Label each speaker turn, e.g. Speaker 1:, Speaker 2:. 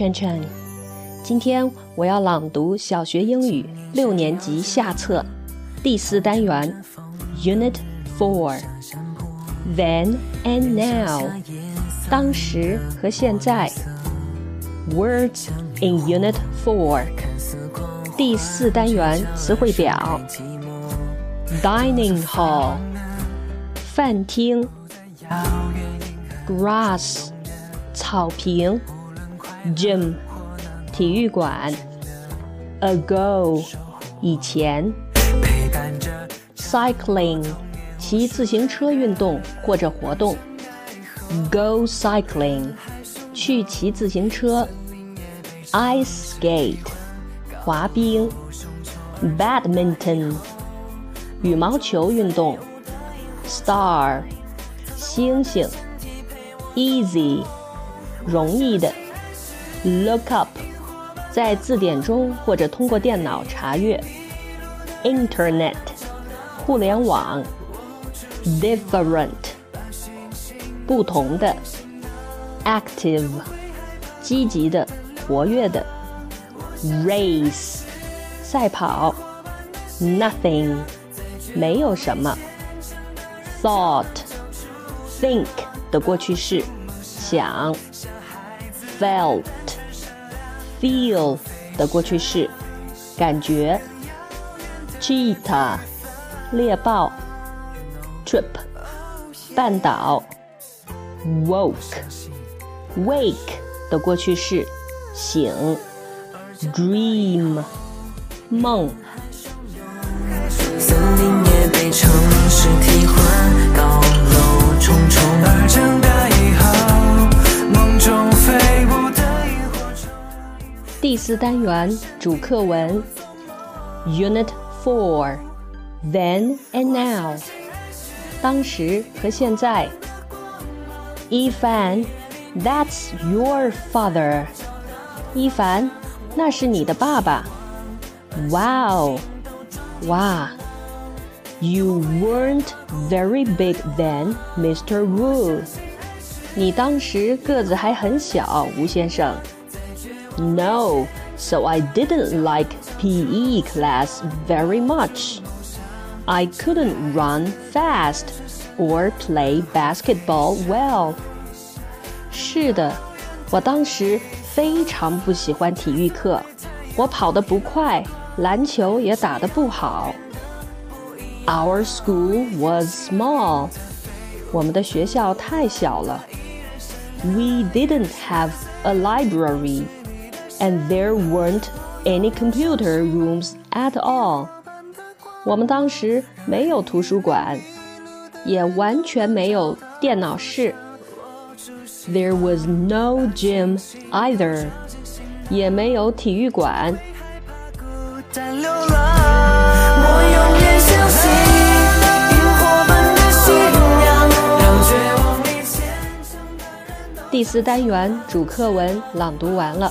Speaker 1: 圈圈。今天我要朗读小学英语六年级下册第四单元 Unit Four。Then and now，当时和现在。Words in Unit Four，第四单元词汇表。Dining hall，饭厅。Grass，草坪。Gym，体育馆。Ago，以前。Cycling，骑自行车运动或者活动。Go cycling，去骑自行车。Ice skate，滑冰。Badminton，羽毛球运动。Star，星星。Easy，容易的。Look up，在字典中或者通过电脑查阅。Internet，互联网。Different，不同的。Active，积极的。活跃的，race，赛跑，nothing，没有什么，thought，think 的过去式，想 felt Feel 的过去式，感觉，cheetah，猎豹，trip，半倒，woke，wake 的过去式。醒，dream，梦。第四单元主课文，Unit Four，Then and Now，当时和现在。Ifan，That's your father。伊凡，那是你的爸爸。Wow，哇！You weren't very big then, Mr. Wu。你当时个子还很小，吴先生。 No, so I didn't like PE class very much. I couldn't run fast or play basketball well. 是的，我当时非常不喜欢体育课，我跑得不快，篮球也打得不好。Our school was small，我们的学校太小了。We didn't have a library, And there weren't any computer rooms at all。我们当时没有图书馆，也完全没有电脑室。There was no gym either，也没有体育馆。第四单元主课文朗读完了。